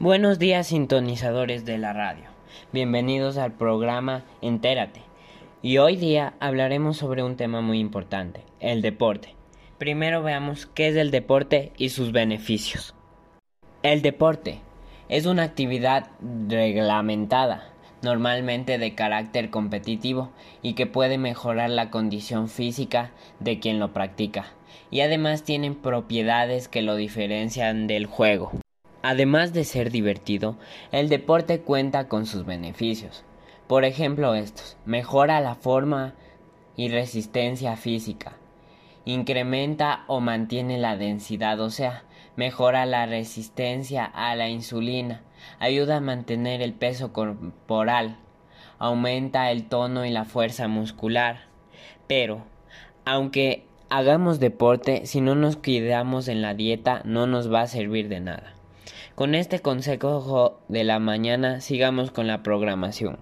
Buenos días sintonizadores de la radio. Bienvenidos al programa Entérate. Y hoy día hablaremos sobre un tema muy importante, el deporte. Primero veamos qué es el deporte y sus beneficios. El deporte es una actividad reglamentada, normalmente de carácter competitivo y que puede mejorar la condición física de quien lo practica, y además tienen propiedades que lo diferencian del juego. Además de ser divertido, el deporte cuenta con sus beneficios. Por ejemplo estos, mejora la forma y resistencia física, incrementa o mantiene la densidad ósea, mejora la resistencia a la insulina, ayuda a mantener el peso corporal, aumenta el tono y la fuerza muscular. Pero, aunque hagamos deporte, si no nos cuidamos en la dieta, no nos va a servir de nada. Con este consejo de la mañana sigamos con la programación.